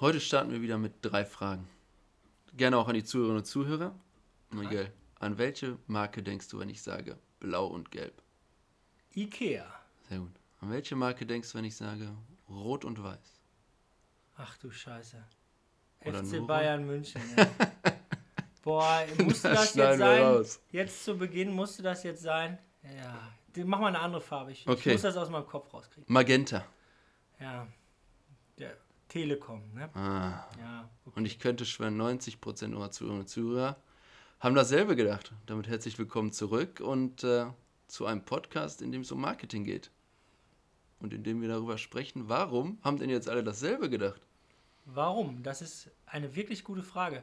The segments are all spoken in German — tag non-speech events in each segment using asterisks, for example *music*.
Heute starten wir wieder mit drei Fragen. Gerne auch an die Zuhörerinnen und Zuhörer. Miguel, an welche Marke denkst du, wenn ich sage blau und gelb? Ikea. Sehr gut. An welche Marke denkst du, wenn ich sage rot und weiß? Ach du Scheiße. Oder FC? Bayern München. Ja. *laughs* Boah, musste Das das, jetzt sein? raus. Jetzt zu Beginn musste das jetzt sein? Ja. Mach mal eine andere Farbe. Ich, Okay. ich muss das aus meinem Kopf rauskriegen. Magenta. Ja. Der Telekom, ne? Ah. Ja. Okay. Und ich könnte schwören, 90% unserer Zuhörerinnen und Zuhörer haben dasselbe gedacht. Damit herzlich willkommen zurück und äh, zu einem Podcast, in dem es um Marketing geht. Und in dem wir darüber sprechen, warum haben denn jetzt alle dasselbe gedacht? Warum? Das ist eine wirklich gute Frage.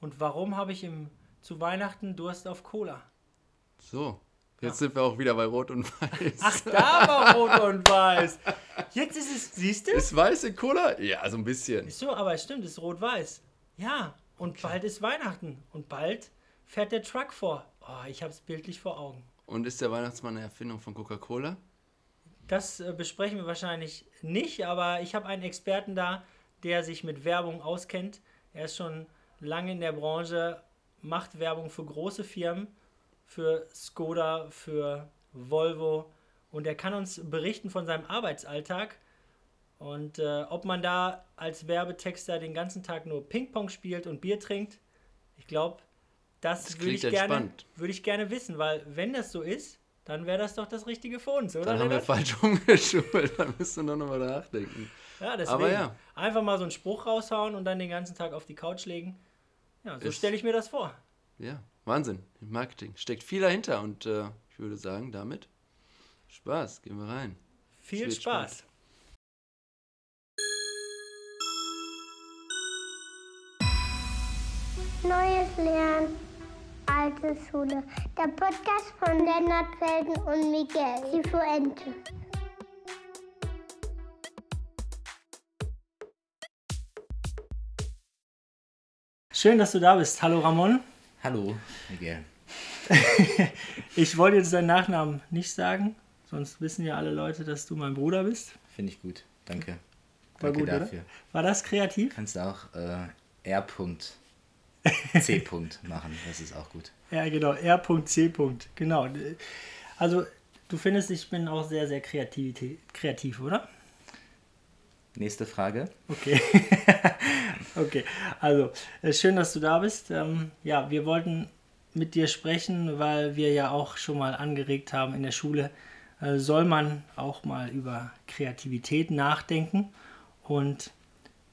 Und warum habe ich im, zu Weihnachten Durst auf Cola? So, jetzt sind wir auch wieder bei Rot und Weiß. Ach, da war Rot und Weiß. Jetzt ist es, siehst du? Ist weiße Cola? Ja, so ein bisschen. Ist so, aber es stimmt, es ist rot-weiß. Ja, und bald ist Weihnachten. Und bald fährt der Truck vor. Oh, ich habe es bildlich vor Augen. Und ist der Weihnachtsmann eine Erfindung von Coca-Cola? Das äh, besprechen wir wahrscheinlich nicht, aber ich habe einen Experten da, der sich mit Werbung auskennt. Er ist schon lange in der Branche, macht Werbung für große Firmen, für Skoda, für Volvo und er kann uns berichten von seinem Arbeitsalltag und äh, ob man da als Werbetexter den ganzen Tag nur Ping-Pong spielt und Bier trinkt. Ich glaube, das, Das würde ich, gerne, würde ich gerne wissen, weil wenn das so ist, dann wäre das doch das Richtige für uns, oder? Dann haben wir falsch *laughs* umgeschult. Da müsst ihr noch mal nachdenken. Ja, deswegen. Aber ja. Einfach mal so einen Spruch raushauen und dann den ganzen Tag auf die Couch legen. Ja, so stelle ich mir das vor. Ja, Wahnsinn. Im Marketing steckt viel dahinter und äh, ich würde sagen, damit Spaß. Gehen wir rein. Viel wird Spaß. Neues Lernen, alte Schule. Der Podcast von Lennart Felden und Miguel Cifuente. Schön, dass du da bist. Hallo Ramon. Hallo, Miguel. *laughs* Ich wollte jetzt deinen Nachnamen nicht sagen, sonst wissen ja alle Leute, dass du mein Bruder bist. Finde ich gut. Danke. War Danke gut, oder? dafür. War das kreativ? Kannst du auch äh, R. C. *laughs* Machen. Das ist auch gut. Ja, genau. R.C. Genau. Also, du findest, ich bin auch sehr, sehr kreativ, kreativ oder? Nächste Frage. Okay. *laughs* okay. Also, schön, dass du da bist. Ähm, ja, wir wollten mit dir sprechen, weil wir ja auch schon mal angeregt haben in der Schule, äh, soll man auch mal über Kreativität nachdenken. Und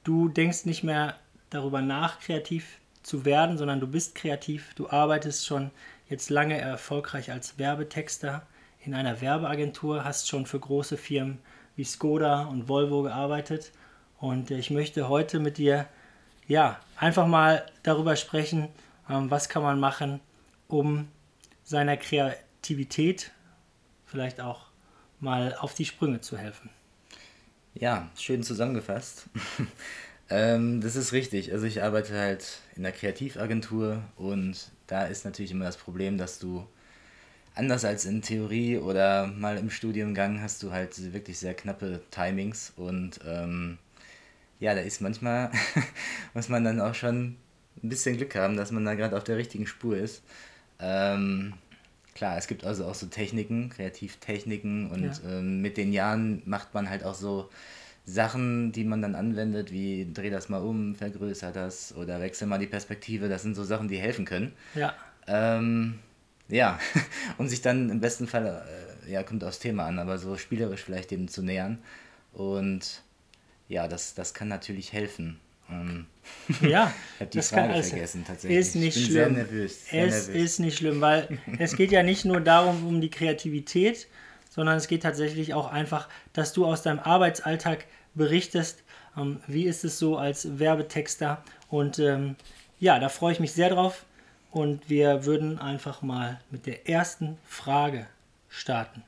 du denkst nicht mehr darüber nach, kreativ zu werden, sondern du bist kreativ. Du arbeitest schon jetzt lange erfolgreich als Werbetexter in einer Werbeagentur, hast schon für große Firmen wie Skoda und Volvo gearbeitet. Und äh, ich möchte heute mit dir ja einfach mal darüber sprechen, ähm, was kann man machen, um seiner Kreativität vielleicht auch mal auf die Sprünge zu helfen. Ja, schön zusammengefasst. *laughs* ähm, das ist richtig. Also ich arbeite halt in der Kreativagentur und da ist natürlich immer das Problem, dass du anders als in Theorie oder mal im Studiengang hast du halt wirklich sehr knappe Timings und ähm, ja, da ist manchmal, *laughs* muss man dann auch schon ein bisschen Glück haben, dass man da gerade auf der richtigen Spur ist. Ähm, klar, es gibt also auch so Techniken, Kreativtechniken und Ja. ähm, mit den Jahren macht man halt auch so Sachen, die man dann anwendet, wie dreh das mal um, vergrößer das oder wechsel mal die Perspektive. Das sind so Sachen, die helfen können. Ja, Ähm, ja, *laughs* um sich dann im besten Fall, äh, ja, kommt aufs Thema an, aber so spielerisch vielleicht dem zu nähern. Und ja, das, das kann natürlich helfen. Ähm, ja. *laughs* ich habe die das kann Frage alles- vergessen tatsächlich. Ist nicht ich bin schlimm. sehr nervös. Sehr es nervös. ist nicht schlimm, weil *laughs* es geht ja nicht nur darum, um die Kreativität, sondern es geht tatsächlich auch einfach, dass du aus deinem Arbeitsalltag berichtest. Ähm, wie ist es so als Werbetexter? Und ähm, ja, da freue ich mich sehr drauf. Und wir würden einfach mal mit der ersten Frage starten.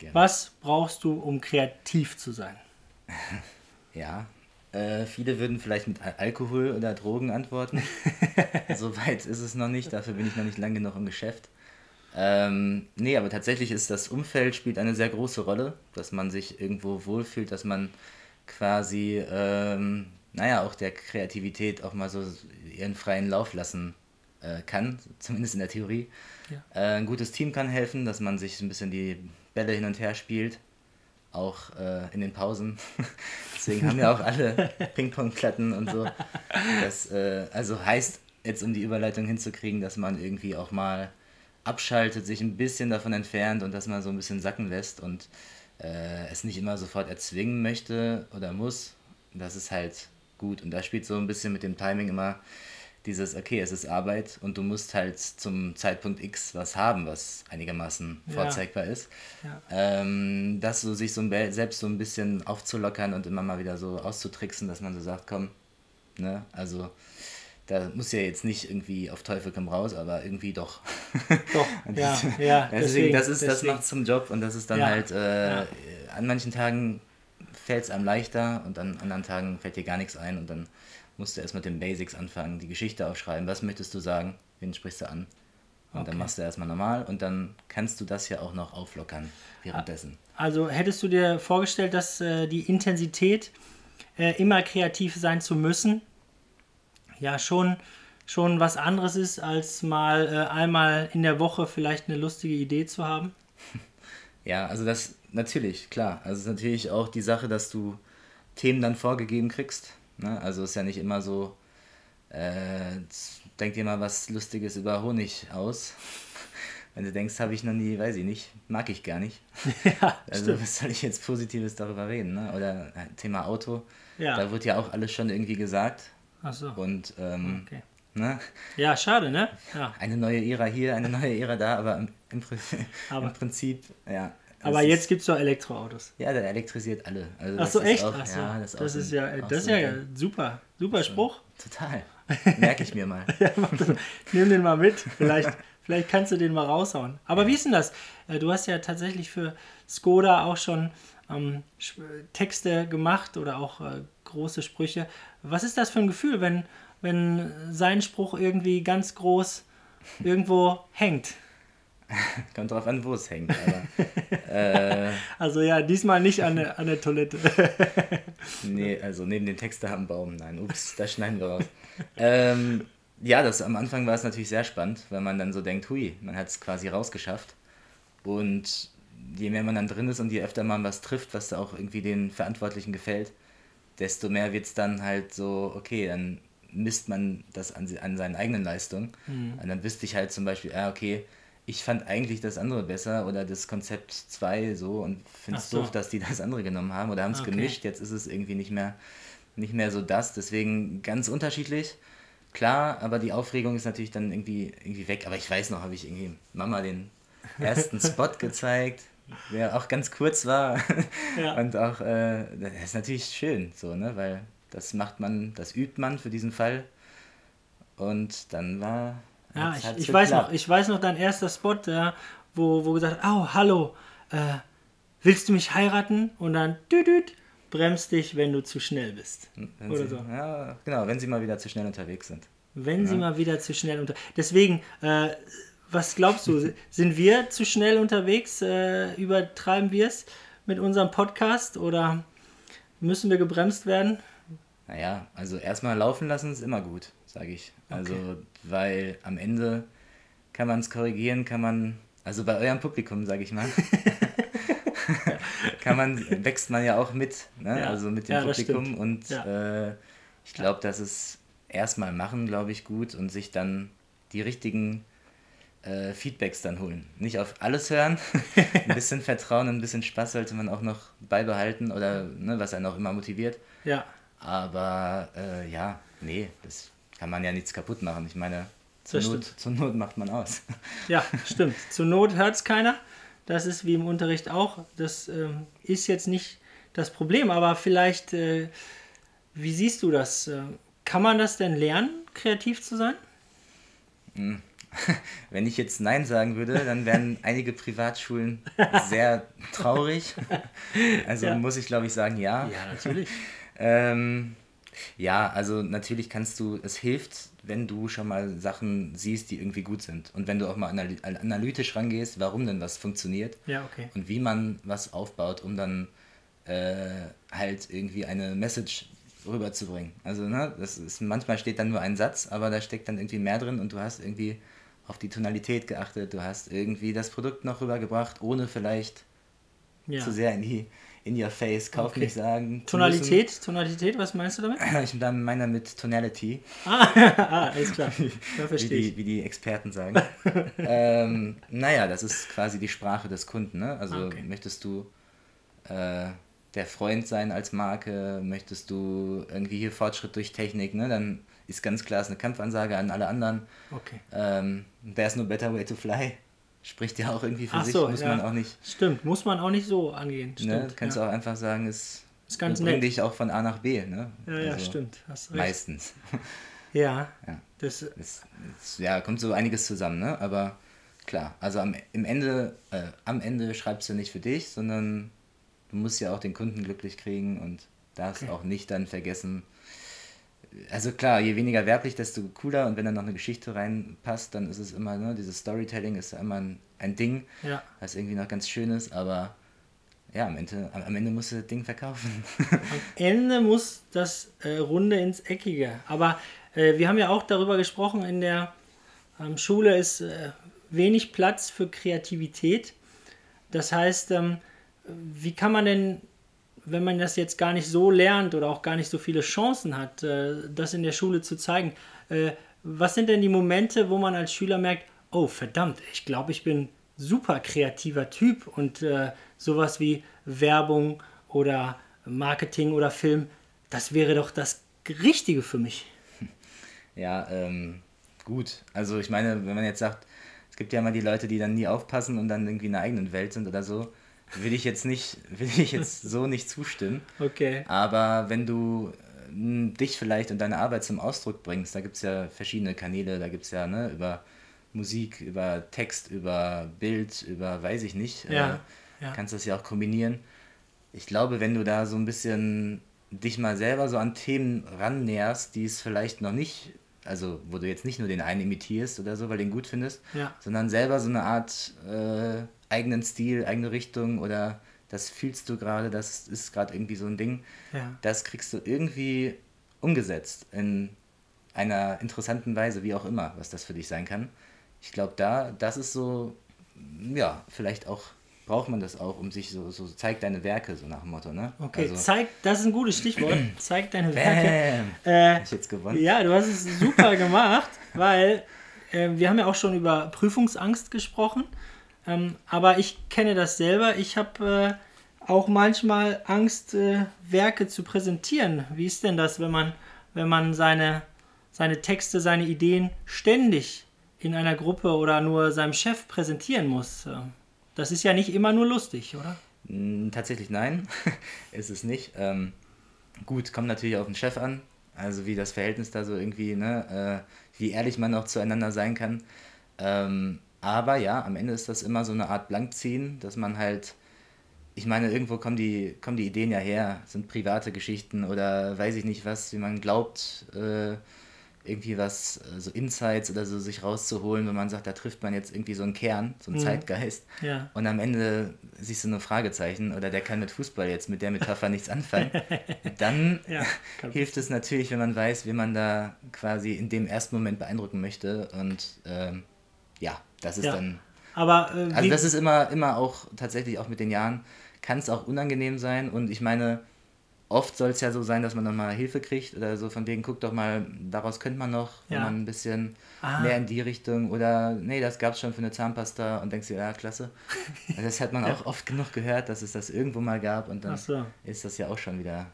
Gerne. Was brauchst du, um kreativ zu sein? *laughs* Ja, äh, viele würden vielleicht mit Al Alkohol oder Drogen antworten. *laughs* so weit ist es noch nicht, dafür bin ich noch nicht lang genug im Geschäft. Ähm, nee, aber tatsächlich ist das Umfeld spielt eine sehr große Rolle, dass man sich irgendwo wohlfühlt, dass man quasi ähm, naja, auch der Kreativität auch mal so ihren freien Lauf lassen äh, kann, zumindest in der Theorie. Ja. Äh, ein gutes Team kann helfen, dass man sich ein bisschen die Bälle hin und her spielt, auch äh, in den Pausen. *laughs* Deswegen haben ja auch alle *laughs* Ping-Pong-Platten und so. Das äh, also heißt, jetzt um die Überleitung hinzukriegen, dass man irgendwie auch mal abschaltet, sich ein bisschen davon entfernt und dass man so ein bisschen sacken lässt und äh, es nicht immer sofort erzwingen möchte oder muss. Das ist halt gut. Und da spielt so ein bisschen mit dem Timing immer dieses, okay, es ist Arbeit und du musst halt zum Zeitpunkt X was haben, was einigermaßen Ja. vorzeigbar ist. Ja. Ähm, das so sich so ein selbst so ein bisschen aufzulockern und immer mal wieder so auszutricksen, dass man so sagt, komm, ne, also da muss ja jetzt nicht irgendwie auf Teufel komm raus, aber irgendwie doch. Doch, *laughs* ja, das- ja. *laughs* deswegen, deswegen, das ist, das deswegen. macht zum Job und das ist dann Ja, halt, äh, ja. an manchen Tagen fällt es einem leichter und an anderen Tagen fällt dir gar nichts ein und dann musst du erst mit den Basics anfangen, die Geschichte aufschreiben, was möchtest du sagen, wen sprichst du an? Und Okay. dann machst du erstmal normal und dann kannst du das ja auch noch auflockern währenddessen. Also hättest du dir vorgestellt, dass äh, die Intensität, äh, immer kreativ sein zu müssen, ja schon, schon was anderes ist, als mal äh, einmal in der Woche vielleicht eine lustige Idee zu haben? *laughs* Ja, also das natürlich, klar. Also es ist natürlich auch die Sache, dass du Themen dann vorgegeben kriegst. Ne? Also es ist ja nicht immer so, äh, denk dir mal was Lustiges über Honig aus. *laughs* Wenn du denkst, habe ich noch nie, weiß ich nicht, mag ich gar nicht. *laughs* ja, Also stimmt. was soll ich jetzt Positives darüber reden? Ne? Oder äh, Thema Auto, Ja. da wird ja auch alles schon irgendwie gesagt. Ach so. Und ähm, Okay. ne? Ja, schade, ne? Ja. eine neue Ära hier, eine neue Ära da, aber im, im, Aber- im Prinzip, ja. Aber jetzt gibt es doch Elektroautos. Ja, der elektrisiert alle. Also Ach das so, ist echt? Auch, Ach so. Ja, das, das, ist ja, ein- auch das ist so ja, ein ja super. Super Spruch. Total. Merke ich mir mal. *laughs* Nimm den mal mit. Vielleicht, vielleicht kannst du den mal raushauen. Aber wie ist denn das? Äh, Du hast ja tatsächlich für Skoda auch schon ähm, Texte gemacht oder auch äh, große Sprüche. Was ist das für ein Gefühl, wenn, wenn sein Spruch irgendwie ganz groß irgendwo hängt? *laughs* Kommt drauf an, wo es hängt. Aber äh, *laughs* Also ja, diesmal nicht an der, an der Toilette. *laughs* nee, also neben dem Text da am Baum. Nein, ups, da schneiden wir raus. Ähm, ja, das am Anfang war es natürlich sehr spannend, weil man dann so denkt, hui, man hat es quasi rausgeschafft. Und je mehr man dann drin ist und je öfter man was trifft, was da auch irgendwie den Verantwortlichen gefällt, desto mehr wird es dann halt so, okay, dann misst man das an, an seinen eigenen Leistungen. Und dann wüsste ich halt zum Beispiel, ah, okay, ich fand eigentlich das andere besser oder das Konzept 2 so und finde es so. doof, dass die das andere genommen haben oder haben es Okay. gemischt. Jetzt ist es irgendwie nicht mehr, nicht mehr so das. Deswegen ganz unterschiedlich. Klar, aber die Aufregung ist natürlich dann irgendwie, irgendwie weg. Aber ich weiß noch, habe ich irgendwie Mama den *laughs* ersten Spot gezeigt, der auch ganz kurz war. *laughs* Ja. Und auch, äh, das ist natürlich schön, so, ne? Weil das macht man, das übt man für diesen Fall. Und dann war. Ja, ich, hat's ich weiß noch, ich weiß noch dein erster Spot, ja, wo, wo gesagt, oh, hallo, äh, willst du mich heiraten? Und dann düdüt, bremst dich, wenn du zu schnell bist. Wenn oder sie, so. Ja, genau, wenn sie mal wieder zu schnell unterwegs sind. Wenn sie mal wieder zu schnell unter. Deswegen, äh, was glaubst du? *laughs* Sind wir zu schnell unterwegs? Äh, übertreiben wir es mit unserem Podcast oder müssen wir gebremst werden? Naja, also erstmal laufen lassen ist immer gut, sage ich. Also, weil am Ende kann man es korrigieren, kann man, also bei eurem Publikum, sage ich mal, *laughs* kann man, wächst man ja auch mit, ne? Ja. also mit dem Ja, Publikum und Ja. äh, ich glaube, das ist erstmal machen, glaube ich, gut und sich dann die richtigen äh, Feedbacks dann holen. Nicht auf alles hören, *laughs* ein bisschen Vertrauen, ein bisschen Spaß sollte man auch noch beibehalten oder ne, was einen auch immer motiviert. Ja, Aber äh, ja, nee, das kann man ja nichts kaputt machen. Ich meine, zur, Not, zur Not macht man aus. *laughs* ja, stimmt. Zur Not hört es keiner. Das ist wie im Unterricht auch. Das ähm, ist jetzt nicht das Problem, aber vielleicht, äh, wie siehst du das? Äh, kann man das denn lernen, kreativ zu sein? *laughs* Wenn ich jetzt Nein sagen würde, dann wären *laughs* einige Privatschulen sehr traurig. Also Ja. muss ich, glaube ich, sagen, ja. natürlich. Ähm, ja, also natürlich kannst du, es hilft, wenn du schon mal Sachen siehst, die irgendwie gut sind. Und wenn du auch mal anal analytisch rangehst, warum denn was funktioniert. Ja, okay. und wie man was aufbaut, um dann äh, halt irgendwie eine Message rüberzubringen. Also, ne, das ist, manchmal steht dann nur ein Satz, aber da steckt dann irgendwie mehr drin und du hast irgendwie auf die Tonalität geachtet, du hast irgendwie das Produkt noch rübergebracht, ohne vielleicht Ja. zu sehr in die in your face, kauf Okay. nicht sagen. Tonalität, Tonalität, was meinst du damit? müssen. *laughs* Ich dann meiner mit Tonality, *laughs* ah, alles klar. *laughs* Wie verstehe die, ich. wie die Experten sagen. ähm, naja, das ist quasi die Sprache des Kunden. Ne? Also Okay. möchtest du äh, der Freund sein als Marke, möchtest du irgendwie hier Fortschritt durch Technik, ne? dann ist ganz klar ist eine Kampfansage an alle anderen. Okay. Ähm, There's no better way to fly. Spricht ja auch irgendwie für Ach sich, so, muss ja. man auch nicht. Stimmt, muss man auch nicht so angehen. Ne? Stimmt. Kannst ja. du auch einfach sagen, es Ist ganz bringt dich auch von A nach B. Ne? Ja, ja, Also stimmt. Hast recht. Meistens. *laughs* Ja. Ja. Das, Es, es, ja, kommt so einiges zusammen, ne? Aber klar, also am, im Ende, äh, am Ende schreibst du nicht für dich, sondern du musst ja auch den Kunden glücklich kriegen und darfst Okay. auch nicht dann vergessen. Also klar, je weniger werblich, desto cooler und wenn dann noch eine Geschichte reinpasst, dann ist es immer, ne, dieses Storytelling ist ja immer ein, ein Ding, ja. was irgendwie noch ganz schön ist, aber ja, am Ende, am, am Ende musst du das Ding verkaufen. Am Ende muss das äh, Runde ins Eckige. Aber äh, wir haben ja auch darüber gesprochen, in der ähm, Schule ist äh, wenig Platz für Kreativität. Das heißt, ähm, wie kann man denn, wenn man das jetzt gar nicht so lernt oder auch gar nicht so viele Chancen hat, äh, das in der Schule zu zeigen, äh, was sind denn die Momente, wo man als Schüler merkt, oh verdammt, ich glaube, ich bin super kreativer Typ und äh, sowas wie Werbung oder Marketing oder Film, das wäre doch das Richtige für mich. Ja, ähm, gut. Also ich meine, wenn man jetzt sagt, es gibt ja immer die Leute, die dann nie aufpassen und dann irgendwie in einer eigenen Welt sind oder so, will ich jetzt nicht, *laughs* will ich jetzt so nicht zustimmen. Okay. Aber wenn du äh, dich vielleicht und deine Arbeit zum Ausdruck bringst, da gibt es ja verschiedene Kanäle, da gibt es ja ne, über Musik, über Text, über Bild, über weiß ich nicht. Ja, äh, ja. Kannst das ja auch kombinieren. Ich glaube, wenn du da so ein bisschen dich mal selber so an Themen rannäherst, die es vielleicht noch nicht, also wo du jetzt nicht nur den einen imitierst oder so, weil ihn gut findest, Ja. sondern selber so eine Art äh, eigenen Stil, eigene Richtung oder das fühlst du gerade, das ist gerade irgendwie so ein Ding, Ja. das kriegst du irgendwie umgesetzt in einer interessanten Weise, wie auch immer, was das für dich sein kann. Ich glaube, da, das ist so, ja, vielleicht auch braucht man das auch, um sich so, so zeig deine Werke, so nach dem Motto, ne? Okay, Also, zeig, das ist ein gutes Stichwort. *clears throat* zeig deine Werke. bam, Äh, hab ich jetzt gewonnen. Ja, du hast es super gemacht, weil äh, wir haben ja auch schon über Prüfungsangst gesprochen. Ähm, aber ich kenne das selber. Ich habe äh, auch manchmal Angst, äh, Werke zu präsentieren. Wie ist denn das, wenn man, wenn man seine, seine Texte, seine Ideen ständig in einer Gruppe oder nur seinem Chef präsentieren muss? Äh, Das ist ja nicht immer nur lustig, oder? Mm, Tatsächlich nein, *laughs* ist es nicht. Ähm, gut, kommt natürlich auf den Chef an, also wie das Verhältnis da so irgendwie, ne, äh, wie ehrlich man auch zueinander sein kann. Ähm, aber ja, am Ende ist das immer so eine Art Blankziehen, dass man halt, ich meine, irgendwo kommen die, kommen die Ideen ja her, sind private Geschichten oder weiß ich nicht was, wie man glaubt, äh, irgendwie was, äh, so Insights oder so sich rauszuholen, wenn man sagt, da trifft man jetzt irgendwie so einen Kern, so einen Zeitgeist. Ja. Und am Ende siehst du nur Fragezeichen oder der kann mit Fußball jetzt mit der Metapher nichts anfangen. *laughs* Dann Ja, hilft es natürlich, wenn man weiß, wie man da quasi in dem ersten Moment beeindrucken möchte. Und ähm, ja, das ist Ja. dann. Aber äh, Also das ist immer, immer auch tatsächlich auch mit den Jahren, kann es auch unangenehm sein. Und ich meine, oft soll es ja so sein, dass man nochmal Hilfe kriegt oder so von wegen, guck doch mal, daraus könnte man noch, wenn Ja. man ein bisschen Ah. mehr in die Richtung oder nee, das gab es schon für eine Zahnpasta und denkst dir, ja, klasse. Also *laughs* das hat man auch oft genug gehört, dass es das irgendwo mal gab und dann so. ist das ja auch schon wieder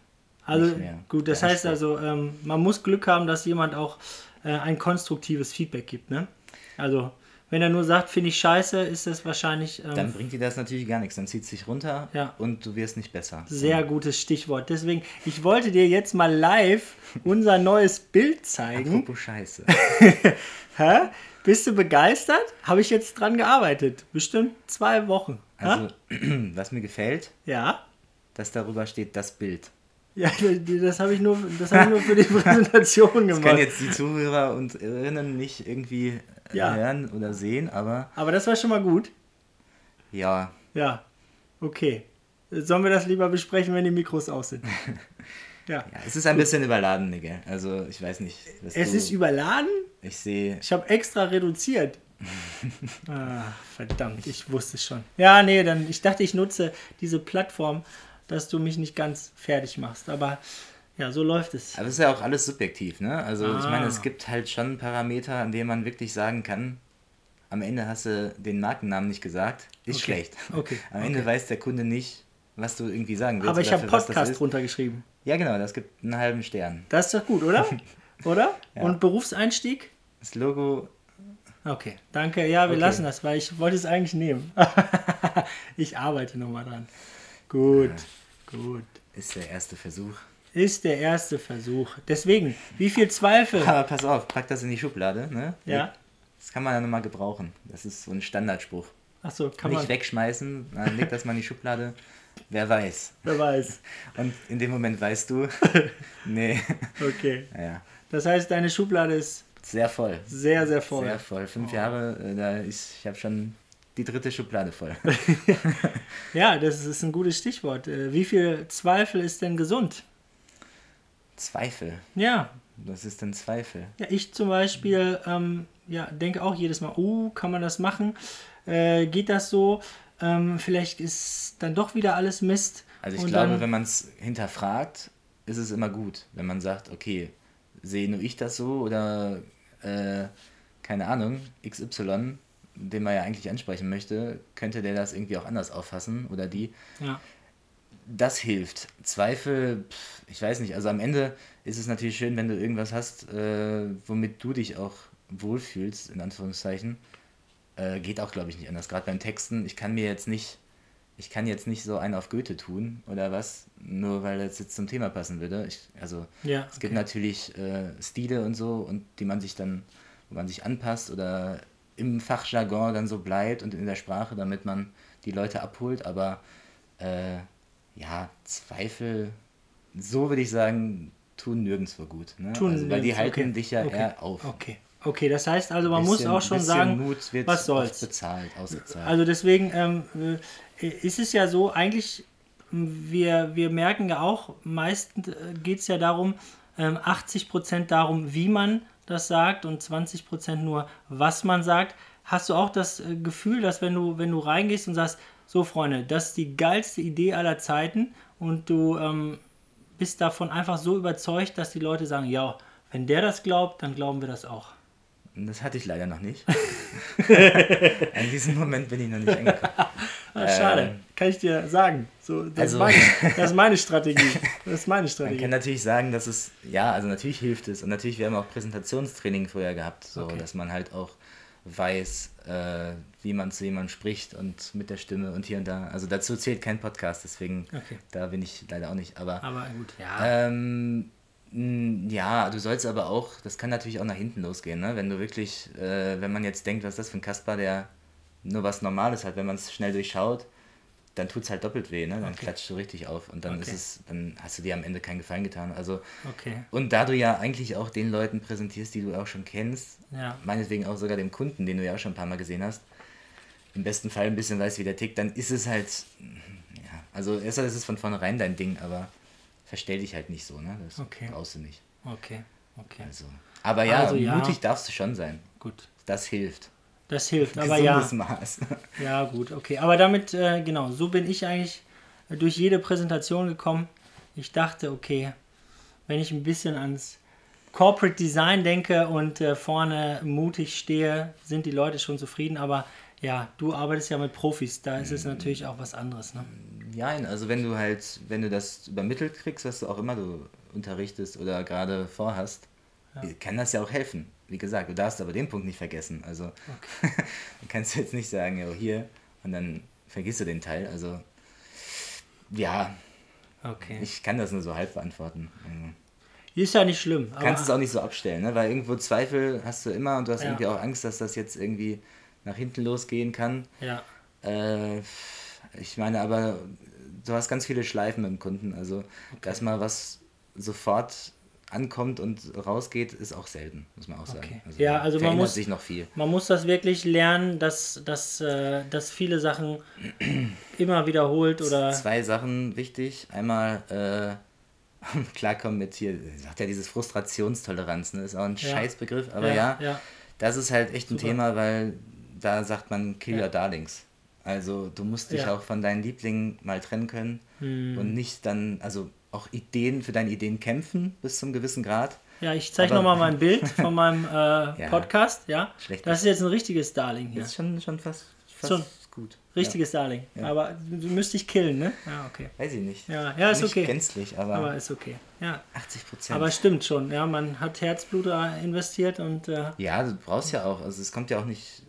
Also gut, das heißt also, ähm, man muss Glück haben, dass jemand auch äh, ein konstruktives Feedback gibt, ne? Also, wenn er nur sagt, finde ich scheiße, ist das wahrscheinlich ähm, Dann bringt dir das natürlich gar nichts, dann zieht es sich runter Ja. und du wirst nicht besser. sehr gutes Stichwort. Deswegen, ich wollte dir jetzt mal live *laughs* unser neues Bild zeigen. Apropos Scheiße. *laughs* Hä? Bist du begeistert? Habe ich jetzt dran gearbeitet. Bestimmt zwei Wochen. Also, *clears throat* was mir gefällt, ja. dass darüber steht das Bild. *laughs* Ja, das habe ich, nur- das hab ich nur für die Präsentation Das gemacht. können jetzt die Zuhörer und Irrinnen nicht irgendwie Ja. hören oder sehen, aber Aber das war schon mal gut. ja, Ja, okay. Sollen wir das lieber besprechen, wenn die Mikros aus sind? *laughs* Ja. Ja, es ist ein bisschen überladen, Nigel. Also ich weiß nicht. was Es ist überladen? Ich sehe. Ich habe extra reduziert. *laughs* ah, verdammt, ich wusste es schon. Ja, nee, dann ich dachte, ich nutze diese Plattform, dass du mich nicht ganz fertig machst. Aber ja, so läuft es. Aber es ist ja auch alles subjektiv, ne? Also ich meine, Ah. es gibt halt schon Parameter, an denen man wirklich sagen kann, am Ende hast du den Markennamen nicht gesagt, ist Okay. schlecht. Okay, *laughs* Am Ende okay. weiß der Kunde nicht, was du irgendwie sagen willst. Aber ich habe Podcast drunter geschrieben. Ja, genau, das gibt einen halben Stern. Das ist doch gut, oder? *laughs* Oder? Ja. Und Berufseinstieg? Das Logo, Okay, danke. Ja, wir lassen das, weil ich wollte es eigentlich nehmen. *laughs* ich arbeite nochmal dran. Gut, gut. ist der erste Versuch. Ist der erste Versuch. Deswegen, wie viel Zweifel? Aber pass auf, pack das in die Schublade, ne? Ja. Das kann man ja nochmal gebrauchen. Das ist so ein Standardspruch. Achso, kann nicht man. wegschmeißen, dann leg das mal in die Schublade. Wer weiß. Wer weiß. Und in dem Moment weißt du, *laughs* nee, Okay. ja, Das heißt, deine Schublade ist sehr voll. sehr, sehr voll. Sehr voll. Fünf Jahre, äh, da ist, ich habe schon die dritte Schublade voll. *laughs* Ja, das ist ein gutes Stichwort. Äh, Wie viel Zweifel ist denn gesund? Zweifel. Ja, Was ist denn Zweifel? ja ich zum Beispiel ähm, ja, denke auch jedes Mal, uh, kann man das machen? Äh, geht das so? Ähm, vielleicht ist dann doch wieder alles Mist. Also ich Und glaube, dann, wenn man es hinterfragt, ist es immer gut. Wenn man sagt, okay, sehe nur ich das so oder äh, keine Ahnung, XY, den man ja eigentlich ansprechen möchte, könnte der das irgendwie auch anders auffassen oder die. Ja, Das hilft. Zweifel, pff, ich weiß nicht, also am Ende ist es natürlich schön, wenn du irgendwas hast, äh, womit du dich auch wohlfühlst, in Anführungszeichen. Äh, geht auch, glaube ich, nicht anders. Gerade beim Texten, ich kann mir jetzt nicht, ich kann jetzt nicht so einen auf Goethe tun oder was, nur weil das jetzt zum Thema passen würde. Ich, also ja. es gibt okay. natürlich äh, Stile und so und die man sich dann, wo man sich anpasst oder im Fachjargon dann so bleibt und in der Sprache, damit man die Leute abholt. Aber äh, ja, Zweifel, so würde ich sagen, tun nirgendwo gut. Ne? Tun also, weil die halten okay. dich ja Okay. eher auf. Okay. Okay, das heißt also, man Bisschen- muss auch schon sagen, was soll's. bezahlt, ausgezahlt. Also deswegen ähm, äh, ist es ja so, eigentlich, m, wir, wir merken ja auch, meistens geht es ja darum, ähm, 80% darum, wie man das sagt und 20% nur, was man sagt. Hast du auch das äh, Gefühl, dass wenn du, wenn du reingehst und sagst, so Freunde, das ist die geilste Idee aller Zeiten und du ähm, bist davon einfach so überzeugt, dass die Leute sagen, ja, wenn der das glaubt, dann glauben wir das auch. das hatte ich leider noch nicht. *laughs* *laughs* An diesem Moment bin ich noch nicht angekommen. Ah, schade, Ähm, kann ich dir sagen. So, das, also- ist meine, das ist meine Strategie. *laughs* Das ist meine Man Strategie. kann natürlich sagen, dass es, ja, also natürlich hilft es. Und natürlich, wir haben auch Präsentationstraining vorher gehabt, so, Okay. dass man halt auch weiß, äh, wie man zu jemandem spricht und mit der Stimme und hier und da. Also dazu zählt kein Podcast, deswegen Okay. da bin ich leider auch nicht. Aber Aber gut, ja. ähm, ja, du sollst aber auch, das kann natürlich auch nach hinten losgehen, ne? Wenn du wirklich, äh, wenn man jetzt denkt, was ist das für ein Kasper, der nur was Normales hat, wenn man es schnell durchschaut, dann tut es halt doppelt weh, ne? Dann Okay. klatscht du richtig auf und dann Okay. ist es, dann hast du dir am Ende keinen Gefallen getan. Also Okay. und da du ja eigentlich auch den Leuten präsentierst, die du auch schon kennst, Ja. meinetwegen auch sogar dem Kunden, den du ja auch schon ein paar Mal gesehen hast, im besten Fall ein bisschen weißt, wie der tickt, dann ist es halt, ja, also erstmal ist es von vornherein dein Ding, aber verstell dich halt nicht so, ne? Das Okay. brauchst du nicht. Okay. Okay. Also. Aber ja, Also ja. mutig darfst du schon sein. Gut. Das hilft. Das hilft. Aber ja. Gesundes Maß. *laughs* Ja, gut. Okay. Aber damit, äh, genau, so bin ich eigentlich äh, durch jede Präsentation gekommen. Ich dachte, okay, wenn ich ein bisschen ans Corporate Design denke und äh, vorne mutig stehe, sind die Leute schon zufrieden. Aber ja, du arbeitest ja mit Profis, da ist es natürlich auch was anderes. Ne? Ja, also wenn du halt, wenn du das übermittelt kriegst, was du auch immer du unterrichtest oder gerade vorhast, kann das ja auch helfen. Wie gesagt, du darfst aber den Punkt nicht vergessen. Also *laughs* du kannst jetzt nicht sagen, ja, hier und dann vergisst du den Teil. Also ja, Okay. ich kann das nur so halb beantworten. Also, Ist ja nicht schlimm. Du Aber, kannst es auch nicht so abstellen, ne? weil irgendwo Zweifel hast du immer und du hast Ja. irgendwie auch Angst, dass das jetzt irgendwie nach hinten losgehen kann. ja. Äh, ich meine, aber du hast ganz viele Schleifen mit dem Kunden. Also, dass mal was sofort ankommt und rausgeht, ist auch selten, muss man auch sagen. Okay. Ja, also man muss- sich noch viel. Man muss das wirklich lernen, dass, dass, äh, dass viele Sachen *clears throat* immer wiederholt oder. Zwei Sachen wichtig. Einmal, äh, *laughs* klarkommen mit hier, sagt ja dieses Frustrationstoleranz, ne? ist auch ein Ja. Scheißbegriff, aber Ja, ja, ja. das ist halt echt ein Super. Thema, weil da sagt man Kill Ja. your darlings. Also du musst dich auch von deinen Lieblingen mal trennen können Hm. und nicht dann, also auch Ideen für deine Ideen kämpfen bis zum gewissen Grad. Ja, ich zeige Aber- nochmal mein *laughs* Bild von meinem äh, Podcast. Ja, Schlecht. das ist jetzt ein richtiges Darling hier. Das ist schon, schon fast, fast Schon. gut. Richtiges Darling. Aber du müsst dich killen, ne? Ja, okay. Ja, weiß ich nicht. Ja, ja, ist nicht okay. gänzlich, aber, Aber ist okay. Ja. 80 Prozent. Aber stimmt schon, ja, man hat Herzblut investiert und äh, Ja, du brauchst ja auch, also es kommt ja auch nicht,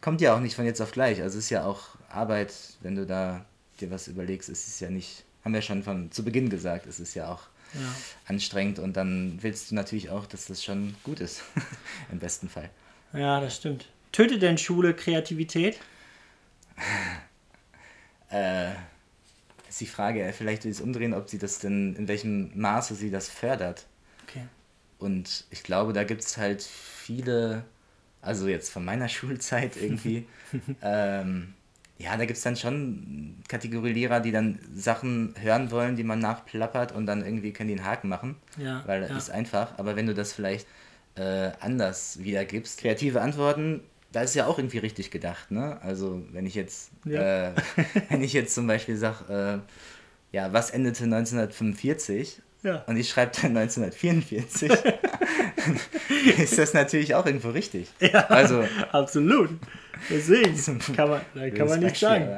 kommt ja auch nicht von jetzt auf gleich. Also es ist ja auch Arbeit, wenn du da dir was überlegst, es ist ja nicht, haben wir schon von zu Beginn gesagt, es ist ja auch ja. anstrengend und dann willst du natürlich auch, dass das schon gut ist. *laughs* Im besten Fall. ja, das stimmt. Tötet denn Schule Kreativität? *laughs* Äh, ist die Frage, vielleicht will ich es umdrehen, ob sie das denn, in welchem Maße sie das fördert. Okay. Und ich glaube, da gibt es halt viele, also jetzt von meiner *laughs* Schulzeit irgendwie, ähm, ja, da gibt es dann schon Kategorielehrer, die dann Sachen hören wollen, die man nachplappert und dann irgendwie können die einen Haken machen, Ja, weil das ja. ist einfach. Aber wenn du das vielleicht äh, anders wiedergibst, kreative Antworten, da ist ja auch irgendwie richtig gedacht, ne? Also wenn ich jetzt, Ja. äh, *laughs* wenn ich jetzt zum Beispiel sage, äh, ja, was endete 1945? Ja. Und ich schreibe dann 1944, *laughs* ist das natürlich auch irgendwo richtig. Ja, Also, absolut. Deswegen kann man, da kann man nichts sagen.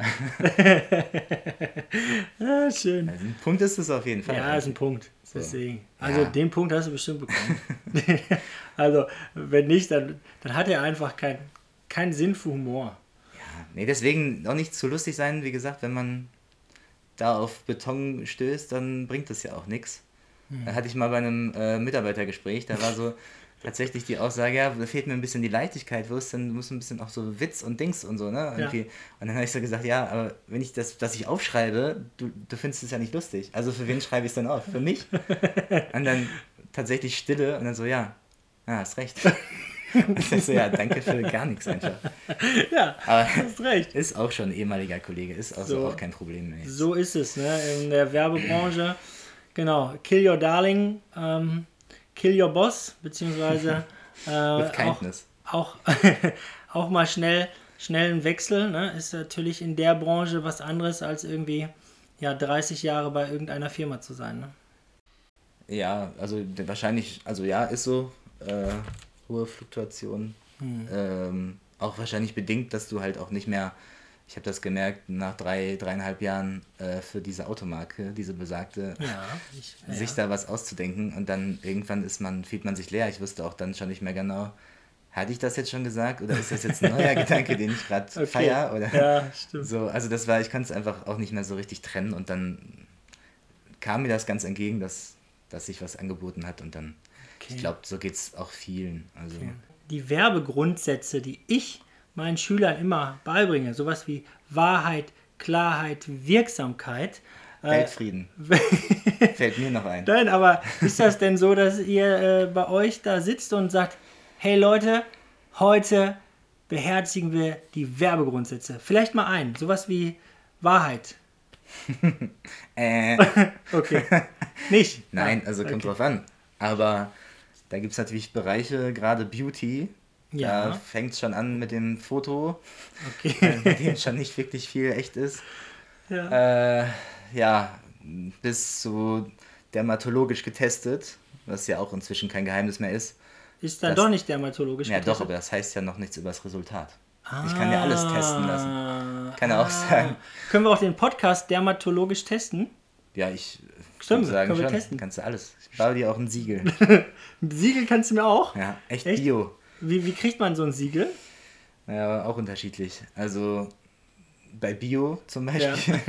Ja, *laughs* schön. Also ein Punkt ist es auf jeden Fall. Ja, ist ein Punkt. Deswegen. Also Ja. den Punkt hast du bestimmt bekommen. *laughs* also, wenn nicht, dann, dann hat er einfach keinen keinen Sinn für Humor. Ja, nee, deswegen auch nicht zu lustig sein. Wie gesagt, wenn man da auf Beton stößt, dann bringt das ja auch nichts. Hm. Da hatte ich mal bei einem äh, Mitarbeitergespräch, da war so *laughs* tatsächlich die Aussage, ja, da fehlt mir ein bisschen die Leichtigkeit, wo ist denn, du musst ein bisschen auch so Witz und Dings und so, ne? Irgendwie. Und dann habe ich so gesagt, ja, aber wenn ich das, das ich aufschreibe, du, du findest es ja nicht lustig. Also für wen schreibe ich es dann auf? Für mich? *laughs* und dann tatsächlich Stille und dann so, ja, ja, hast recht. *laughs* Ich so, ja, danke für gar nichts einfach. Ja, Aber hast recht. ist auch schon ein ehemaliger Kollege, ist auch, So. so. auch kein Problem mehr. So ist es, ne? In der Werbebranche. Genau. Kill your darling, ähm, kill your boss, beziehungsweise *laughs* äh, auch, auch, *laughs* auch mal schnell, schnell ein Wechsel, ne? Ist natürlich in der Branche was anderes als irgendwie ja, 30 Jahre bei irgendeiner Firma zu sein. Ne? Ja, also wahrscheinlich, also ja, ist so. Äh, hohe Fluktuation. Hm. Ähm, auch wahrscheinlich bedingt, dass du halt auch nicht mehr, ich habe das gemerkt, nach drei, dreieinhalb Jahren äh, für diese Automarke, diese besagte, Ja, ich, *laughs* ja, sich da was auszudenken und dann irgendwann ist man, fühlt man sich leer. Ich wusste auch dann schon nicht mehr genau, hatte ich das jetzt schon gesagt oder ist das jetzt ein neuer *laughs* Gedanke, den ich gerade Okay. feier? Oder Ja, *laughs* stimmt. so, also das war, ich konnte es einfach auch nicht mehr so richtig trennen und dann kam mir das ganz entgegen, dass, dass sich was angeboten hat und dann, Okay. ich glaube, so geht es auch vielen. Also die Werbegrundsätze, die ich meinen Schülern immer beibringe, sowas wie Wahrheit, Klarheit, Wirksamkeit. Äh, Weltfrieden *laughs* fällt mir noch ein. Nein, aber ist das denn so, dass ihr äh, bei euch da sitzt und sagt, hey Leute, heute beherzigen wir die Werbegrundsätze. Vielleicht mal ein, sowas wie Wahrheit. *laughs* Äh, *laughs* Okay. Nicht? nein, Ah, also kommt okay. drauf an. Aber da gibt es natürlich Bereiche, gerade Beauty. Ja. Da fängt es schon an mit dem Foto, Okay. bei dem schon nicht wirklich viel echt ist. ja. Äh, ja, bis zu dermatologisch getestet, was ja auch inzwischen kein Geheimnis mehr ist. Ist dann das- doch nicht dermatologisch Ja, doch, getestet? aber das heißt ja noch nichts über das Resultat. Ich kann ja alles testen lassen. Ah, Kann er auch sagen. Können wir auch den Podcast dermatologisch testen? Ja, ich Stimmt, sagen können wir schon. testen. Kannst du alles. Ich baue dir auch ein Siegel. Ein *laughs* Siegel kannst du mir auch? Ja, echt, Echt? Bio. Wie, wie kriegt man so ein Siegel? Ja, auch unterschiedlich. Also bei Bio zum Ja. Beispiel.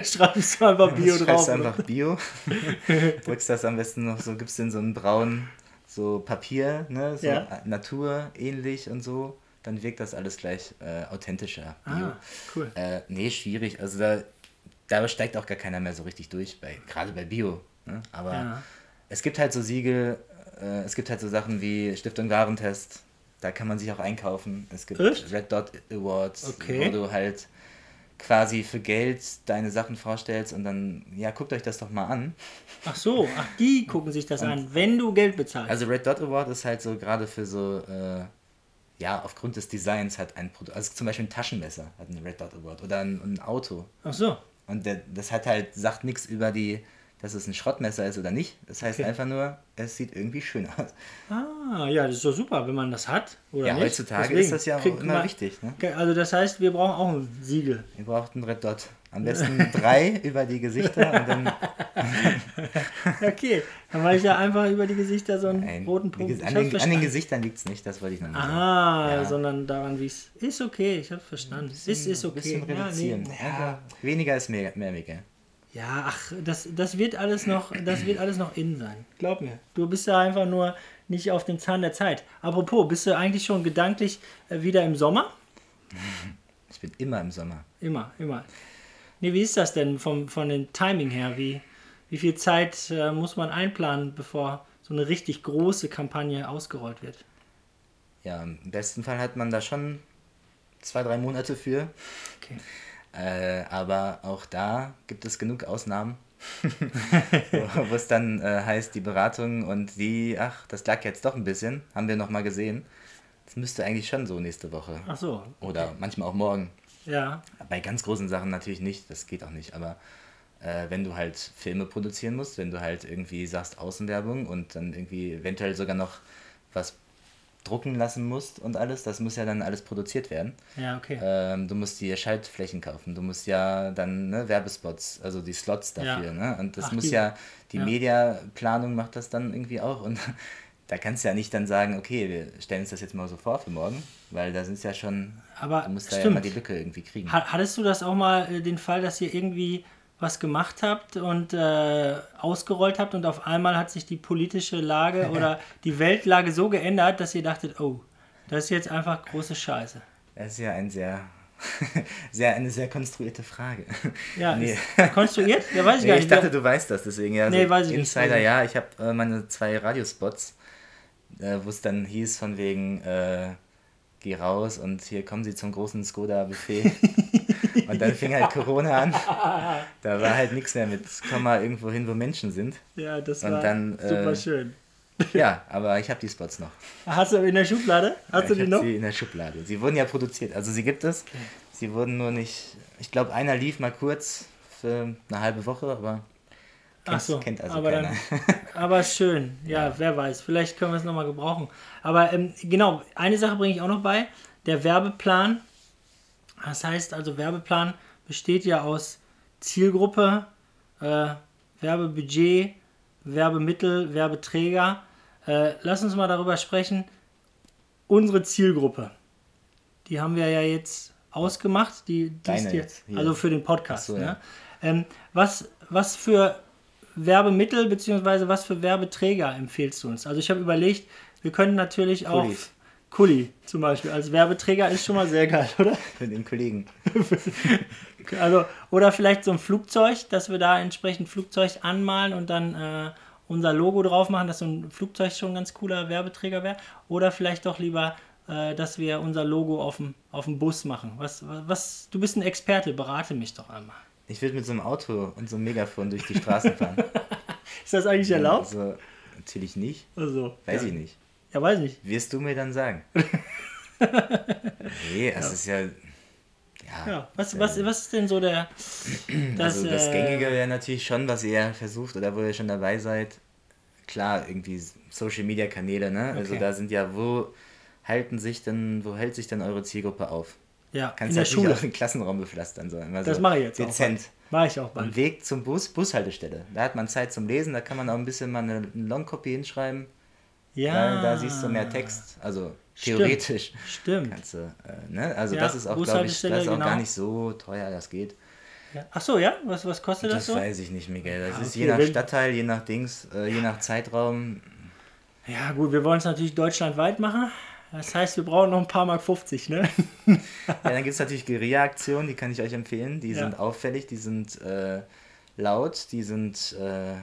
*laughs* Schreibst du einfach Bio schreibst drauf. du oder? einfach Bio. *laughs* Drückst das am besten noch so, gibst in so einen braunen so Papier, ne? So Ja. Natur ähnlich und so. Dann wirkt das alles gleich äh, authentischer. Bio. Ah, cool. Äh, nee, schwierig. Also da, da steigt auch gar keiner mehr so richtig durch, bei, gerade bei Bio. Ne? Aber Ja. es gibt halt so Siegel, äh, es gibt halt so Sachen wie Stiftung Warentest, da kann man sich auch einkaufen. Es gibt Echt? Red Dot Awards, Okay. wo du halt quasi für Geld deine Sachen vorstellst und dann, ja, guckt euch das doch mal an. Ach so, ach, die gucken sich das an, wenn du Geld bezahlst. Also Red Dot Award ist halt so gerade für so, äh, ja, aufgrund des Designs hat ein Produkt, also zum Beispiel ein Taschenmesser hat einen Red Dot Award oder ein, ein Auto. ach so. Und der, das hat halt, sagt nichts über die, dass es ein Schrottmesser ist oder nicht. Das heißt Okay. einfach nur, es sieht irgendwie schön aus. Ah, ja, das ist doch super, wenn man das hat. Oder Ja, nicht? heutzutage Deswegen ist das ja auch immer man- wichtig. Ne? Also das heißt, wir brauchen auch ein Siegel. Ihr braucht einen Red Dot. Am besten *laughs* drei über die Gesichter und dann *laughs* Okay, dann mache ich ja einfach über die Gesichter so einen ein, roten Punkt. An, den, an den. Gesichtern liegt es nicht, das wollte ich noch mal sagen. Ah, Ja. sondern daran, wie es ist okay, ich habe verstanden. Ist, ist Ein okay. bisschen Ja, reduzieren. nee, Einfach weniger ist mehr, mehr Miguel. Ja, ach, das, das wird alles noch, das wird alles noch in sein. Glaub mir. Du bist da einfach nur nicht auf dem Zahn der Zeit. Apropos, bist du eigentlich schon gedanklich äh, wieder im Sommer? Ich bin immer im Sommer. Immer, immer. Nee, wie ist das denn vom, von dem Timing her? Wie, wie viel Zeit äh, muss man einplanen, bevor so eine richtig große Kampagne ausgerollt wird? Ja, im besten Fall hat man da schon zwei, drei Monate für. Okay. Äh, aber auch da gibt es genug Ausnahmen, *laughs* wo es dann äh, heißt, die Beratung und die, ach, das lag jetzt doch ein bisschen, haben wir noch mal gesehen. Das müsste eigentlich schon so nächste Woche. Ach so. Oder manchmal auch morgen. Ja, Bei ganz großen Sachen natürlich nicht, das geht auch nicht, aber äh, wenn du halt Filme produzieren musst, wenn du halt irgendwie sagst Außenwerbung und dann irgendwie eventuell sogar noch was drucken lassen musst und alles, das muss ja dann alles produziert werden. ja, okay. Ähm, du musst dir Schaltflächen kaufen, du musst ja dann ne, Werbespots, also die Slots dafür, Ja. ne? Und das Ach, muss die- ja, die ja. Mediaplanung macht das dann irgendwie auch und *laughs* da kannst du ja nicht dann sagen, okay, wir stellen uns das jetzt mal so vor für morgen, weil da sind ja schon, Aber du musst da ja stimmt. mal die Lücke irgendwie kriegen. Ha- Hattest du das auch mal äh, den Fall, dass ihr irgendwie was gemacht habt und äh, ausgerollt habt und auf einmal hat sich die politische Lage *laughs* oder die Weltlage so geändert, dass ihr dachtet, oh, das ist jetzt einfach große Scheiße. Das ist ja ein sehr, *laughs* sehr eine sehr konstruierte Frage. Ja, nee. konstruiert? Ja, weiß ich *laughs* Nee, gar ich nicht. dachte, du weißt das, deswegen ja. Nee, so weiß ich nicht, Insider, weiß ich ja, ich habe äh, meine zwei Radiospots, äh, wo es dann hieß von wegen, äh, geh raus und hier kommen sie zum großen Skoda-Buffet. Und dann fing halt Corona an. Da war halt nichts mehr mit, komm mal irgendwo hin, wo Menschen sind. ja, das war dann, äh, super schön. Ja, aber ich habe die Spots noch. Hast du in der Schublade? Hast du ich die noch? sie in der Schublade. Sie wurden ja produziert, also sie gibt es. Sie wurden nur nicht, ich glaube, einer lief mal kurz für eine halbe Woche, aber Ach kennt, so, kennt also aber, keiner. dann, aber schön. Ja, wer weiß. Vielleicht können wir es nochmal gebrauchen. Aber ähm, genau, eine Sache bringe ich auch noch bei. Der Werbeplan. Das heißt also, Werbeplan besteht ja aus Zielgruppe, äh, Werbebudget, Werbemittel, Werbeträger. Äh, lass uns mal darüber sprechen. Unsere Zielgruppe, die haben wir ja jetzt ausgemacht. Die, die Deine jetzt, hier. also für den Podcast. So, ja. ne? ähm, was, was für Werbemittel bzw. was für Werbeträger empfehlst du uns? Also ich habe überlegt, wir können natürlich auch. Kuli zum Beispiel als Werbeträger ist schon mal sehr geil, oder? *laughs* Für den Kollegen. *laughs* Also, oder vielleicht so ein Flugzeug, dass wir da entsprechend Flugzeug anmalen und dann äh, unser Logo drauf machen, dass so ein Flugzeug schon ein ganz cooler Werbeträger wäre. Oder vielleicht doch lieber, äh, dass wir unser Logo auf dem, auf dem Bus machen. Was, was, du bist ein Experte, berate mich doch einmal. Ich würde mit so einem Auto und so einem Megafon durch die Straßen fahren. *laughs* Ist das eigentlich erlaubt? Also, natürlich nicht. Also, Weiß ja. ich nicht. Ja, weiß nicht. Wirst du mir dann sagen? *laughs* nee, es ist ja. Ja, Ja, was, was, was ist denn so der. *clears throat* Das, also das äh, Gängige wäre natürlich schon, was ihr versucht oder wo ihr schon dabei seid. Klar, irgendwie Social Media Kanäle, ne? Also Okay. da sind ja, wo halten sich denn, wo hält sich denn eure Zielgruppe auf? Ja, Kannst in der halt Schule. nicht auch den Klassenraum bepflastern, so immer Das so mache ich jetzt auch dezent. Mache ich auch Am bald. Weg zum Bus, Bushaltestelle. Da hat man Zeit zum Lesen, da kann man auch ein bisschen mal eine, eine Longcopy hinschreiben. Ja. Weil da siehst du mehr Text. Also theoretisch Stimmt. kannst du, äh, ne? Also Ja, das ist auch, glaube ich, das ist auch genau. gar nicht so teuer, das geht. Ja. Ach so, ja? Was, was kostet das, Das so? weiß ich nicht, Miguel. Das Ah, ist okay, je nach Stadtteil, je nach Dings, äh, je nach Zeitraum. Ja, gut, wir wollen es natürlich deutschlandweit machen. Das heißt, wir brauchen noch ein paar Mark 50, ne? *laughs* Ja, dann gibt es natürlich Guerilla-Aktionen, die kann ich euch empfehlen. Die Ja. sind auffällig, die sind äh, laut, die sind äh,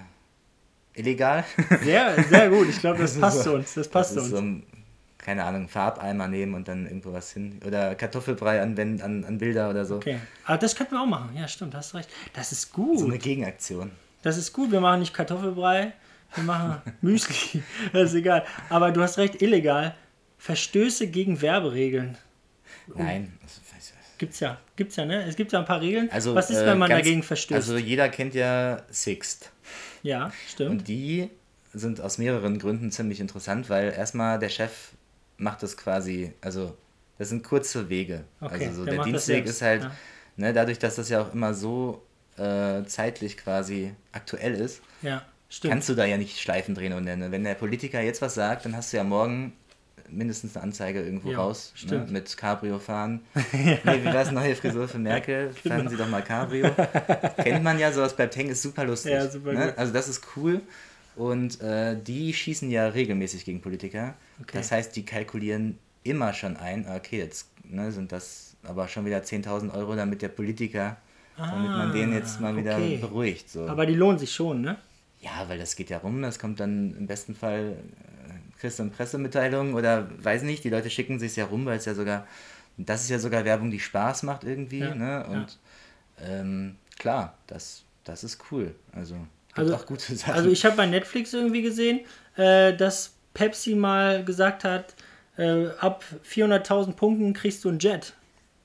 illegal. Sehr, sehr gut. Ich glaube, *laughs* das ist passt so- zu uns. Das passt das zu uns. so, keine Ahnung, Farbeimer nehmen und dann irgendwo was hin. Oder Kartoffelbrei anwenden an, an Bilder oder so. Okay. Aber das könnten wir auch machen. Ja, stimmt, hast recht. Das ist gut. So eine Gegenaktion. Das ist gut. Wir machen nicht Kartoffelbrei, wir machen *laughs* Müsli. Das ist egal. Aber du hast recht, illegal. Verstöße gegen Werberegeln. Nein. Gibt's ja. Gibt's ja, ne? Es gibt ja ein paar Regeln. Also, Was ist, äh, wenn man ganz- dagegen verstößt? Also jeder kennt ja Sixt. Ja, stimmt. Und die sind aus mehreren Gründen ziemlich interessant, weil erstmal der Chef macht das quasi, also das sind kurze Wege. Okay, also so der der Dienstweg ist halt, ja. ne, dadurch, dass das ja auch immer so äh, zeitlich quasi aktuell ist, ja, kannst du da ja nicht Schleifen drehen und ne, wenn der Politiker jetzt was sagt, dann hast du ja morgen mindestens eine Anzeige irgendwo Ja, raus ne, stimmt. mit Cabrio fahren. *laughs* Nee, wie war es neue Frisur für Merkel? Genau. Fahren Sie doch mal Cabrio. *laughs* Kennt man ja, sowas bleibt hängen, ist super lustig. Ja, super ne? Also das ist cool. Und äh, die schießen ja regelmäßig gegen Politiker. Okay. Das heißt, die kalkulieren immer schon ein, okay, jetzt ne, sind das aber schon wieder 10.000 Euro, damit der Politiker, damit man den jetzt mal wieder Ah, okay. beruhigt. So. Aber die lohnen sich schon, ne? Ja, weil das geht ja rum, das kommt dann im besten Fall, kriegst du eine Pressemitteilung oder weiß nicht, die Leute schicken sich ja rum, weil es ja sogar, das ist ja sogar Werbung, die Spaß macht irgendwie, Ja, ne? Und ähm, klar, das, das ist cool. Also, Also- auch gute Sachen. Also ich habe bei Netflix irgendwie gesehen, äh, dass Pepsi mal gesagt hat, äh, ab 400.000 Punkten kriegst du ein Jet.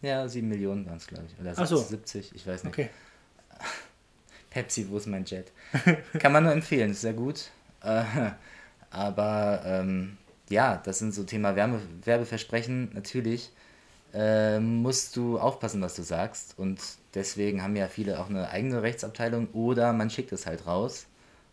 ja, 7 Millionen waren es, glaube ich. Oder so. 70, ich weiß nicht. Okay. *laughs* Pepsi, wo ist mein Jet? Kann man nur empfehlen, ist sehr gut. Äh, aber ähm, ja, das sind so Thema Werbe, Werbeversprechen. Natürlich äh, musst du aufpassen, was du sagst. Und deswegen haben ja viele auch eine eigene Rechtsabteilung oder man schickt es halt raus.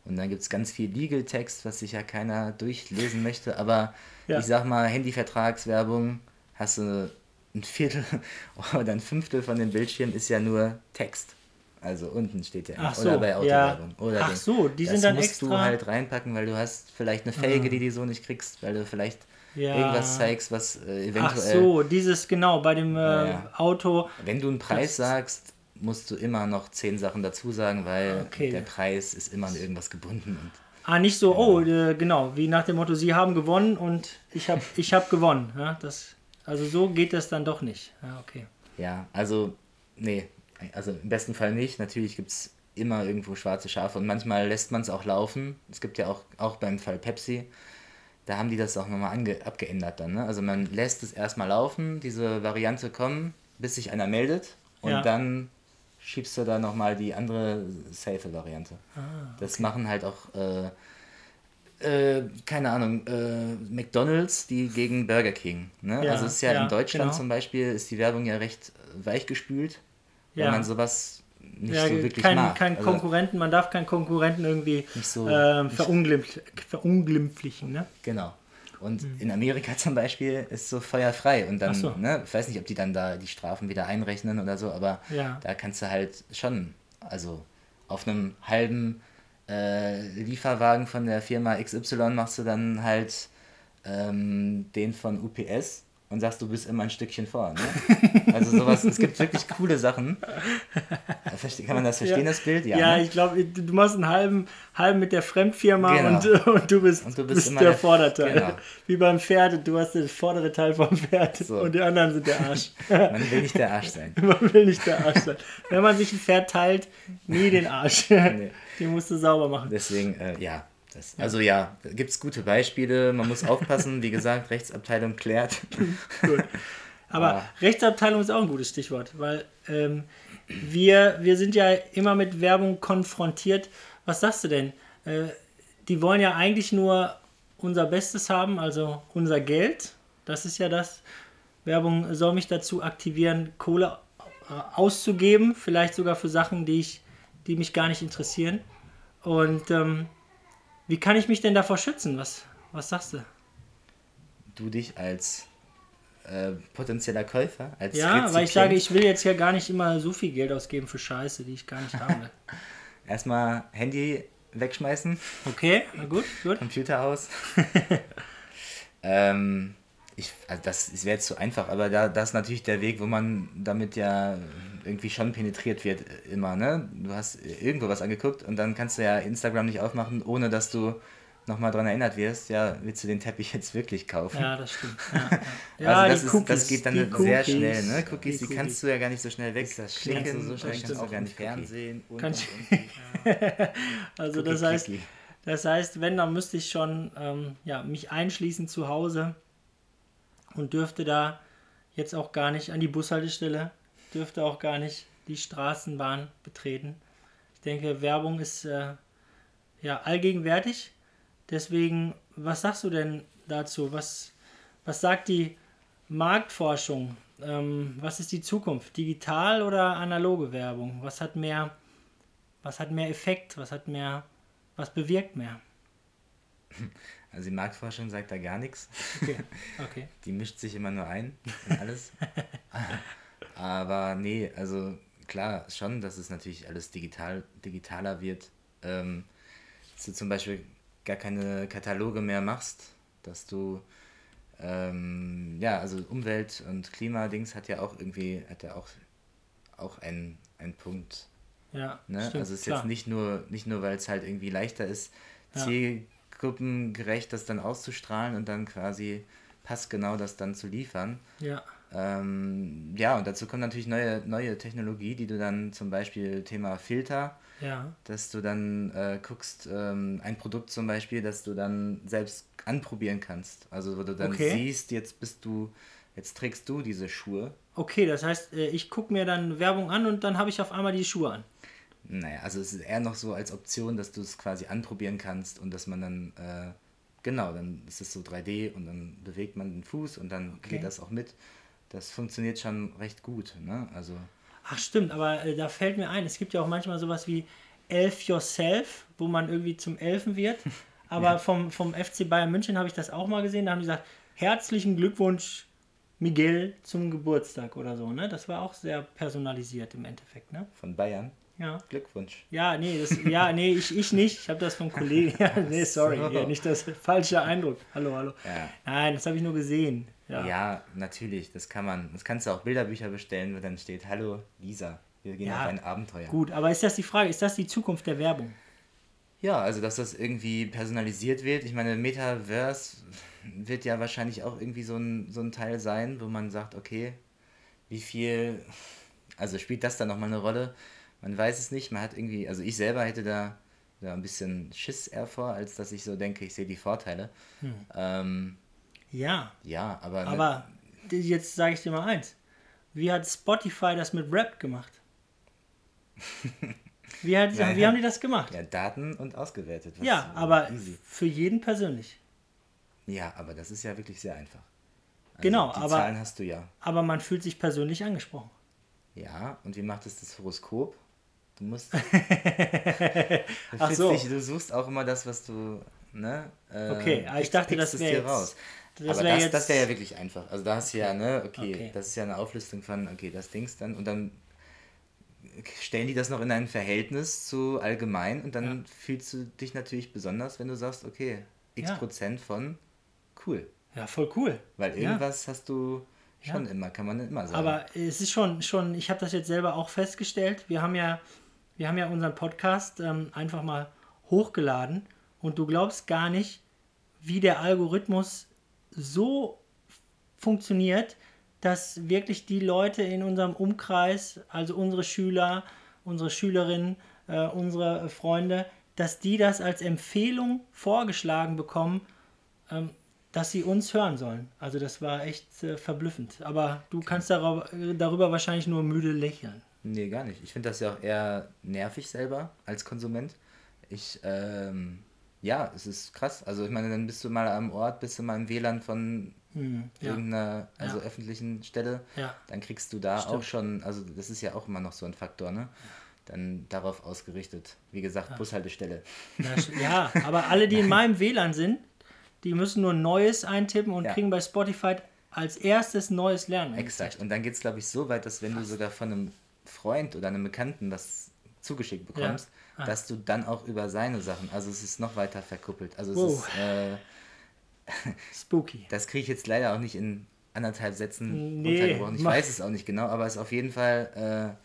Und dann gibt es ganz viel Legal-Text, was sich ja keiner durchlesen möchte. Aber Ja. ich sag mal, Handyvertragswerbung hast du ein Viertel *laughs* oder ein Fünftel von dem Bildschirm ist ja nur Text. Also unten steht ja. Ach oder so, bei ja. Autowerbung. Oder Ach Ding. so, die das sind dann musst extra- Ah. du halt reinpacken, weil du hast vielleicht eine Felge, die du so nicht kriegst, weil du vielleicht Ja. irgendwas zeigst, was äh, eventuell... Ach so, dieses genau bei dem äh, Ja, ja. Auto. Wenn du einen Preis sagst, musst du immer noch zehn Sachen dazu sagen, weil Okay. der Preis ist immer an irgendwas gebunden. Und Ah, nicht so, oh, äh, genau, wie nach dem Motto, Sie haben gewonnen und ich habe *laughs* ich hab gewonnen. Ja, das, also so geht das dann doch nicht. Ja, okay. Ja, also, nee, also im besten Fall nicht. Natürlich gibt es immer irgendwo schwarze Schafe und manchmal lässt man es auch laufen. Es gibt ja auch, auch beim Fall Pepsi, da haben die das auch nochmal ange- abgeändert dann. Ne? Also man lässt es erstmal laufen, diese Variante kommen, bis sich einer meldet und Ja. dann schiebst du da nochmal die andere safe Variante. Das machen halt auch, äh, äh, keine Ahnung, äh, McDonalds, die gegen Burger King. Ne? Ja, also es ist ja, ja, in Deutschland genau. zum Beispiel, ist die Werbung ja recht weichgespült, weil Ja. man sowas nicht Ja, so wirklich kein, mag. kein Also, Konkurrenten, man darf keinen Konkurrenten irgendwie so- nicht- verunglimpf, verunglimpflichen. Ne? Genau. Und in Amerika *laughs* zum Beispiel ist so feuerfrei und dann, Mhm. So. ne, ich weiß nicht, ob die dann da die Strafen wieder einrechnen oder so, aber Ja. da kannst du halt schon, also auf einem halben äh, Lieferwagen von der Firma XY machst du dann halt ähm, den von UPS und sagst, du bist immer ein Stückchen vor. Ne? *laughs* Also sowas, es gibt wirklich coole Sachen. Kann man das verstehen, das Bild? Ja, ne? ich glaube, du machst einen halben, halben mit der Fremdfirma Genau. und, und du bist, Und du bist bist immer der der- Vorderteil. genau. Wie beim Pferd, du hast das vordere Teil vom Pferd So. und die anderen sind der Arsch. *laughs* Man will nicht der Arsch sein. *laughs* man will nicht der Arsch sein. Wenn man sich ein Pferd teilt, nie den Arsch. Den musst du sauber machen. Deswegen, äh, ja. Das, also ja, gibt es gute Beispiele. Man muss aufpassen. Wie gesagt, *laughs* Rechtsabteilung klärt. Aber Ah. Rechtsabteilung ist auch ein gutes Stichwort, weil ähm, wir, wir sind ja immer mit Werbung konfrontiert. Was sagst du denn? Äh, die wollen ja eigentlich nur unser Bestes haben, also unser Geld. Das ist ja das. Werbung soll mich dazu aktivieren, Kohle äh, auszugeben, vielleicht sogar für Sachen, die, ich, die mich gar nicht interessieren. Und ähm, wie kann ich mich denn davor schützen? Was, was sagst du? Du dich als äh, potenzieller Käufer, als Ja, weil ich Rezipient, sage, ich will jetzt ja gar nicht immer so viel Geld ausgeben für Scheiße, die ich gar nicht haben will. *laughs* erstmal Handy wegschmeißen, Okay, na gut, gut. Computer aus. *laughs* ähm, ich, also das wäre jetzt zu einfach, aber da, das ist natürlich der Weg, wo man damit ja irgendwie schon penetriert wird äh, immer, ne? Du hast irgendwo was angeguckt und dann kannst du ja Instagram nicht aufmachen, ohne dass du nochmal dran erinnert wirst, ja, willst du den Teppich *laughs* jetzt wirklich kaufen? Ja, das stimmt. Ja, ja. *laughs* also das, ist, Cookies, das geht dann sehr Cookies, schnell, ne? Cookies, die, die kannst du ja gar nicht so schnell Kannst wegschicken, du so schnell kannst du auch gar nicht Fernsehen und, Kannst- und, und. *laughs* Also das heißt, das heißt, wenn, dann müsste ich schon ähm, ja, mich einschließen zu Hause und dürfte da jetzt auch gar nicht an die Bushaltestelle, dürfte auch gar nicht die Straßenbahn betreten. Ich denke, Werbung ist äh, ja allgegenwärtig. Deswegen, was sagst du denn dazu? Was, was sagt die Marktforschung? Ähm, was ist die Zukunft? Digital oder analoge Werbung? Was hat mehr, was hat mehr Effekt? Was hat mehr, was bewirkt mehr? *laughs* Also die Marktforschung sagt da gar nichts. Okay, *laughs* okay. Die mischt sich immer nur ein in alles. *laughs* Aber nee, also klar schon, dass es natürlich alles digital, digitaler wird. Ähm, dass du zum Beispiel gar keine Kataloge mehr machst, dass du ähm, ja, also Umwelt- und Klimadings hat ja auch irgendwie, hat ja auch, auch einen, einen Punkt. Ja, Ne? stimmt, also es ist klar. jetzt nicht nur, nicht nur, weil es halt irgendwie leichter ist, Ja. zielgruppengerecht das dann auszustrahlen und dann quasi passgenau das dann zu liefern. Ja, Ähm, ja, und dazu kommt natürlich neue, neue Technologie, die du dann zum Beispiel Thema Filter, ja, dass du dann äh, guckst, ähm, ein Produkt zum Beispiel, das du dann selbst anprobieren kannst. Also wo du dann Okay. siehst, jetzt bist du, jetzt trägst du diese Schuhe. okay, das heißt, äh, ich gucke mir dann Werbung an und dann habe ich auf einmal die Schuhe an. Naja, also es ist eher noch so als Option, dass du es quasi anprobieren kannst und dass man dann, äh, genau, dann ist es so 3D und dann bewegt man den Fuß und dann Okay. geht das auch mit. Das funktioniert schon recht gut, ne? Also, Ach stimmt, aber äh, da fällt mir ein, es gibt ja auch manchmal sowas wie Elf Yourself, wo man irgendwie zum Elfen wird. *laughs* Aber vom, vom FC Bayern München habe ich das auch mal gesehen. Da haben die gesagt, herzlichen Glückwunsch Miguel zum Geburtstag oder so. Ne? Das war auch sehr personalisiert im Endeffekt. Ne? von Bayern, Ja. Glückwunsch. Ja, nee, das, ja, *laughs* nee, ich, ich nicht. Ich habe das vom Kollegen. *laughs* Ja, nee, sorry, So. ja, nicht das falsche Eindruck. Hallo, hallo. Ja. Nein, das habe ich nur gesehen. Ja. Ja. natürlich, das kann man. Das kannst du auch Bilderbücher bestellen, wo dann steht, hallo Lisa, wir gehen Ja, auf ein Abenteuer. Gut, aber ist das die Frage? Ist das die Zukunft der Werbung? Ja, also dass das irgendwie personalisiert wird. Ich meine, Metaverse wird ja wahrscheinlich auch irgendwie so ein, so ein Teil sein, wo man sagt, okay, wie viel, also spielt das dann nochmal eine Rolle? Man weiß es nicht, man hat irgendwie, also ich selber hätte da, da ein bisschen Schiss eher vor, als dass ich so denke, ich sehe die Vorteile. Ähm, Ja, ja, aber, aber jetzt sage ich dir mal eins. Wie hat Spotify das mit Rap gemacht? *laughs* Wie, hat, Ja, wie ja. haben die das gemacht? ja, Daten und ausgewertet. was- Ja, aber easy. für jeden persönlich. Ja, aber das ist ja wirklich sehr einfach. Also Genau, die aber- Zahlen hast du ja. Aber man fühlt sich persönlich angesprochen. Ja, und wie macht es das Horoskop? Du musst. *laughs* Ach Ach so. Dich, du suchst auch immer das, was du. Ne? Äh, Okay, aber ich dachte, das es wär dir jetzt- raus. Das aber das, jetzt- das wäre ja wirklich einfach. Also da hast du ja, ne, okay, Okay. das ist ja eine Auflistung von, okay, das Dings dann und dann stellen die das noch in ein Verhältnis zu allgemein und dann fühlst du dich natürlich besonders, wenn du sagst, okay, x Ja. Prozent von cool. Ja, voll cool. Weil Ja. irgendwas hast du schon Ja. immer, kann man immer sagen. Aber es ist schon, schon ich habe das jetzt selber auch festgestellt. Wir haben ja, wir haben ja unseren Podcast ähm, einfach mal hochgeladen und du glaubst gar nicht, wie der Algorithmus so funktioniert, dass wirklich die Leute in unserem Umkreis, also unsere Schüler, unsere Schülerinnen, äh, unsere Freunde, dass die das als Empfehlung vorgeschlagen bekommen, ähm, dass sie uns hören sollen. Also das war echt äh, verblüffend. Aber du kannst darüber, darüber wahrscheinlich nur müde lächeln. Nee, gar nicht. Ich finde das ja auch eher nervig selber als Konsument. Ich, ähm, ja, es ist krass. Also ich meine, dann bist du mal am Ort, bist du mal im WLAN von Hm, ja. irgendeiner, also Ja. öffentlichen Stelle, Ja. dann kriegst du da Stimmt. auch schon, also das ist ja auch immer noch so ein Faktor, ne? Dann darauf ausgerichtet. Wie gesagt, Bushaltestelle. *laughs* Ja, aber alle, die in meinem WLAN sind, die müssen nur Neues eintippen und kriegen bei Spotify als erstes Neues Lernen. Exakt. Und dann geht es, glaube ich, so weit, dass wenn du sogar von einem Freund oder einem Bekannten was zugeschickt bekommst, Ah. dass du dann auch über seine Sachen, also es ist noch weiter verkuppelt. Also es Wow. ist, äh, *laughs* Spooky. Das kriege ich jetzt leider auch nicht in anderthalb Sätzen Nee, runtergebrochen. Ich mach- weiß es auch nicht genau, aber es ist auf jeden Fall,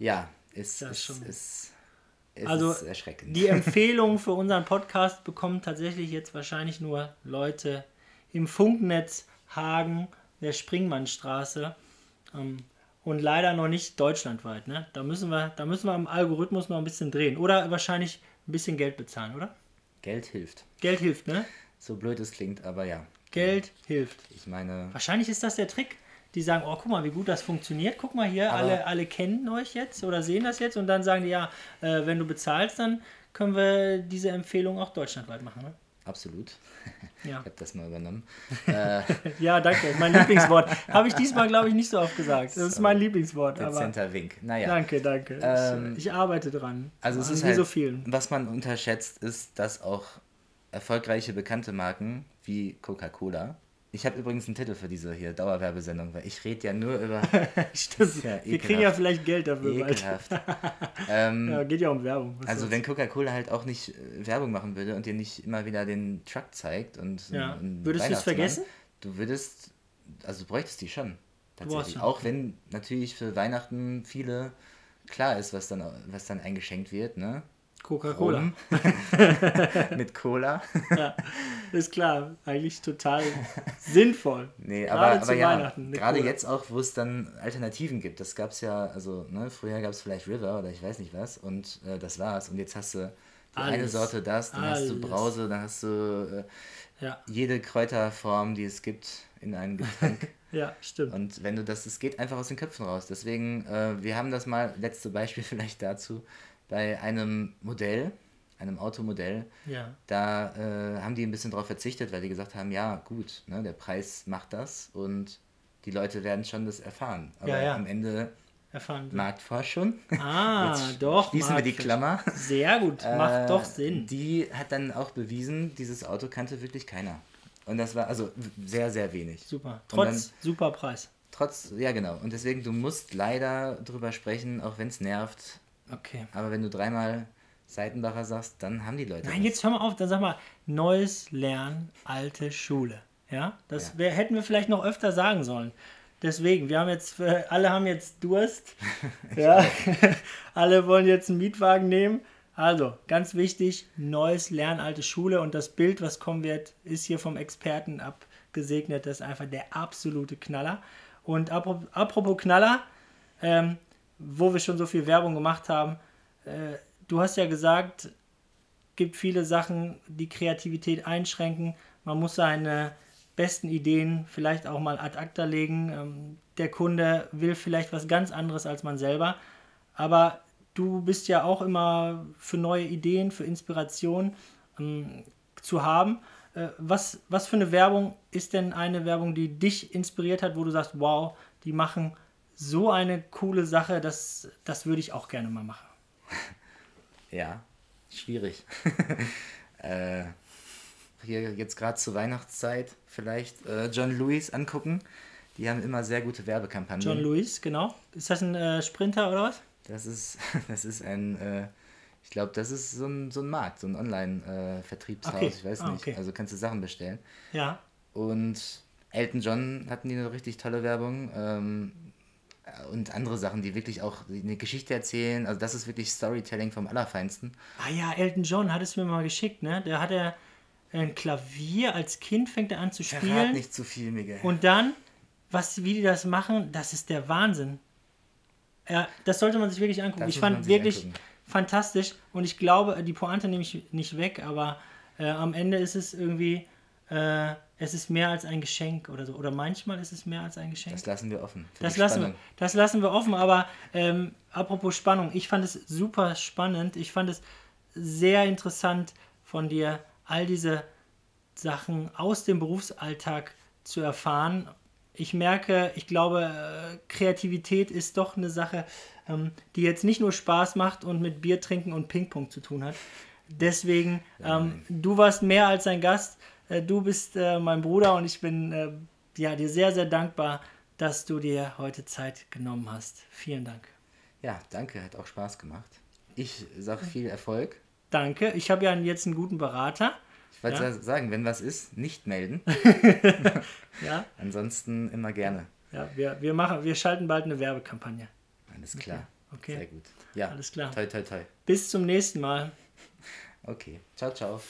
äh, ja, ist, Das ist, ist Es Also ist erschreckend. die *laughs* Empfehlung für unseren Podcast bekommen tatsächlich jetzt wahrscheinlich nur Leute im Funknetz Hagen, der Springmannstraße ähm, und leider noch nicht deutschlandweit. Ne? Da, müssen wir, da müssen wir am Algorithmus noch ein bisschen drehen oder wahrscheinlich ein bisschen Geld bezahlen, oder? Geld hilft. Geld hilft, ne? So blöd es klingt, aber ja. Geld hilft. Ich meine, Wahrscheinlich ist das der Trick. Die sagen, oh, guck mal, wie gut das funktioniert. Guck mal hier, alle, alle kennen euch jetzt oder sehen das jetzt und dann sagen die, ja, äh, wenn du bezahlst, dann können wir diese Empfehlung auch deutschlandweit machen. Ne? absolut. *laughs* Ja. Ich habe das mal übernommen. *laughs* äh, ja, danke. Mein Lieblingswort. Habe ich diesmal, glaube ich, nicht so oft gesagt. Das ist mein Lieblingswort. Aber dezenter Wink. Naja. danke, danke. Ähm, ich, ich arbeite dran. Also es ist wie halt, so vielen. was man unterschätzt, ist, dass auch erfolgreiche bekannte Marken wie Coca-Cola. Ich habe übrigens einen Titel für diese hier Dauerwerbesendung, weil ich rede ja nur über *laughs* Stimmt. ja Wir kriegen ja vielleicht Geld dafür ekelhaft. *laughs* ähm, Ja, geht ja um Werbung. Was also wenn Coca-Cola halt auch nicht äh, Werbung machen würde und dir nicht immer wieder den Truck zeigt und Ja. einen Würdest du's Weihnachtsmann, vergessen? Du würdest, also du bräuchtest die schon. Tatsächlich. schon. Auch wenn natürlich für Weihnachten viele klar ist, was dann, was dann eingeschenkt wird, ne? Coca-Cola. *laughs* Mit Cola. Ja, ist klar. Eigentlich total sinnvoll. Nee, Gerade aber, aber zu ja, Weihnachten, eine gerade jetzt auch, wo es dann Alternativen gibt. Das gab es ja, also ne, früher gab es vielleicht River oder ich weiß nicht was und äh, das war's. Und jetzt hast du die eine Alles. Sorte das, dann hast du Alles. Brause, dann hast du äh, Ja, jede Kräuterform, die es gibt, in einem Getränk. *laughs* ja, stimmt. und wenn du das, es geht einfach aus den Köpfen raus. Deswegen, äh, wir haben das mal, letzte Beispiel *laughs* vielleicht dazu, bei einem Modell, einem Automodell, Ja. da äh, haben die ein bisschen drauf verzichtet, weil die gesagt haben, ja gut, ne, der Preis macht das und die Leute werden schon das erfahren. Aber Ja, ja. am Ende Erfahren. Marktforschung. *laughs* Ah, Jetzt doch. Schließen wir die. Klammer. Sehr gut. Macht Äh, doch Sinn. Die hat dann auch bewiesen, dieses Auto kannte wirklich keiner. Und das war also sehr, sehr wenig. Super. Und dann- Trotz super Preis. Trotz, ja genau. Und deswegen, du musst leider drüber sprechen, auch wenn es nervt. Okay. Aber wenn du dreimal Seitenbacher sagst, dann haben die Leute. Nein, das. jetzt hör mal auf. Dann sag mal, neues Lernen, alte Schule. Ja, das Ja. wär, hätten wir vielleicht noch öfter sagen sollen. Deswegen, wir haben jetzt, äh, alle haben jetzt Durst. *laughs* ja, *laughs* alle wollen jetzt einen Mietwagen nehmen. Also, ganz wichtig, neues Lernen, alte Schule und das Bild, was kommen wird, ist hier vom Experten abgesegnet. Das ist einfach der absolute Knaller. Und apro- apropos Knaller, ähm, wo wir schon so viel Werbung gemacht haben, äh, du hast ja gesagt, gibt viele Sachen, die Kreativität einschränken. Man muss seine besten Ideen vielleicht auch mal ad acta legen. Ähm, der Kunde will vielleicht was ganz anderes als man selber. Aber du bist ja auch immer für neue Ideen, für Inspiration ähm, zu haben. Äh, was, was für eine Werbung ist denn eine Werbung, die dich inspiriert hat, wo du sagst, wow, die machen so eine coole Sache, das, das würde ich auch gerne mal machen. *laughs* Ja, schwierig. *laughs* äh, hier jetzt gerade zur Weihnachtszeit vielleicht äh, John Lewis angucken. Die haben immer sehr gute Werbekampagnen. John Lewis, genau. Ist das ein äh, Sprinter oder was? Das ist, *laughs* das ist ein, äh, ich glaube, das ist so ein, so ein Markt, so ein Online-Vertriebshaus, Okay. ich weiß Ah, nicht. okay. Also kannst du Sachen bestellen. Ja. Und Elton John hatten die eine richtig tolle Werbung. Ähm, und andere Sachen, die wirklich auch eine Geschichte erzählen. Also das ist wirklich Storytelling vom Allerfeinsten. Ah ja, Elton John hat es mir mal geschickt, ne? Der hat ja ein Klavier, als Kind fängt er an zu Verrat spielen. nicht zu viel, Miguel. Und dann, was, wie die das machen, das ist der Wahnsinn. Ja, das sollte man sich wirklich angucken. Das ich fand wirklich angucken. fantastisch und ich glaube, die Pointe nehme ich nicht weg, aber äh, am Ende ist es irgendwie, äh, es ist mehr als ein Geschenk oder so. Oder manchmal ist es mehr als ein Geschenk. das lassen wir offen. Das lassen, wir, das lassen wir offen, aber ähm, apropos Spannung, ich fand es super spannend. Ich fand es sehr interessant von dir, all diese Sachen aus dem Berufsalltag zu erfahren. Ich merke, ich glaube, äh, Kreativität ist doch eine Sache, ähm, die jetzt nicht nur Spaß macht und mit Bier trinken und Ping-Pong zu tun hat. Deswegen, ähm, du warst mehr als ein Gast. Äh, du bist äh, mein Bruder und ich bin äh, ja, dir sehr, sehr dankbar, dass du dir heute Zeit genommen hast. Vielen Dank. Ja, danke, hat auch Spaß gemacht. Ich sage viel Erfolg. Danke. Ich habe ja jetzt einen guten Berater. Ich wollte Ja. sagen, wenn was ist, nicht melden. *laughs* Ja, Ansonsten immer gerne. ja wir, wir, machen, wir schalten bald eine Werbekampagne. Alles klar. Okay. Sehr gut. Ja, Alles klar. Toi, toi, toi. Bis zum nächsten Mal. Okay. Ciao, ciao.